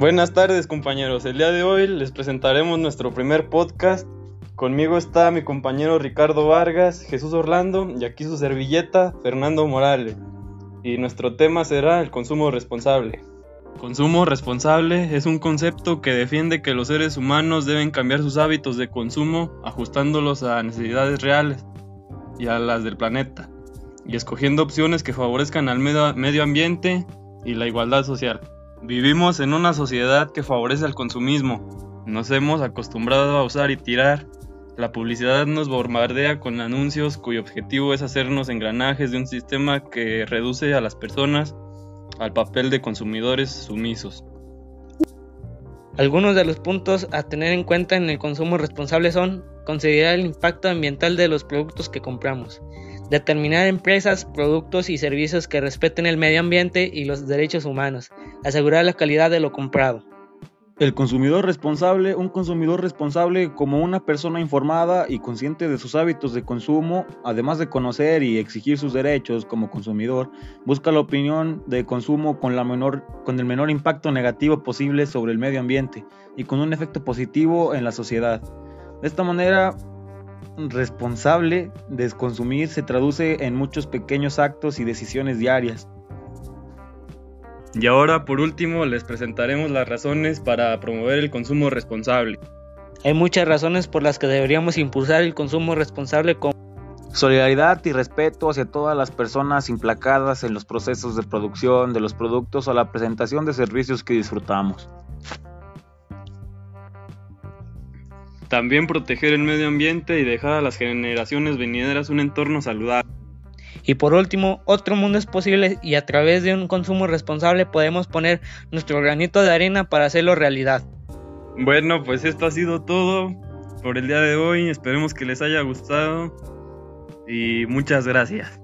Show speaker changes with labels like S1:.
S1: Buenas tardes compañeros, el día de hoy les presentaremos nuestro primer podcast. Conmigo está mi compañero Ricardo Vargas, Jesús Orlando y aquí su servilleta Fernando Morales. Y nuestro tema será el consumo responsable. Consumo responsable es un concepto que defiende que los seres humanos deben cambiar sus hábitos de consumo ajustándolos a necesidades reales y a las del planeta, y escogiendo opciones que favorezcan al medio ambiente y la igualdad social. Vivimos en una sociedad que favorece al consumismo. Nos hemos acostumbrado a usar y tirar. La publicidad nos bombardea con anuncios cuyo objetivo es hacernos engranajes de un sistema que reduce a las personas al papel de consumidores sumisos.
S2: Algunos de los puntos a tener en cuenta en el consumo responsable son considerar el impacto ambiental de los productos que compramos, Determinar empresas, productos y servicios que respeten el medio ambiente y los derechos humanos. Asegurar la calidad de lo comprado.
S3: El consumidor responsable, un consumidor responsable como una persona informada y consciente de sus hábitos de consumo, además de conocer y exigir sus derechos como consumidor, busca la opinión de consumo con, la menor, con el menor impacto negativo posible sobre el medio ambiente y con un efecto positivo en la sociedad. De esta manera, responsable de consumir se traduce en muchos pequeños actos y decisiones diarias.
S1: Y ahora, por último, les presentaremos las razones para promover el consumo responsable.
S2: Hay muchas razones por las que deberíamos impulsar el consumo responsable como
S3: solidaridad y respeto hacia todas las personas implacadas en los procesos de producción de los productos o la presentación de servicios que disfrutamos.
S1: También proteger el medio ambiente y dejar a las generaciones venideras un entorno saludable.
S2: Y por último, otro mundo es posible y a través de un consumo responsable podemos poner nuestro granito de arena para hacerlo realidad.
S1: Bueno, pues esto ha sido todo por el día de hoy. Esperemos que les haya gustado y muchas gracias.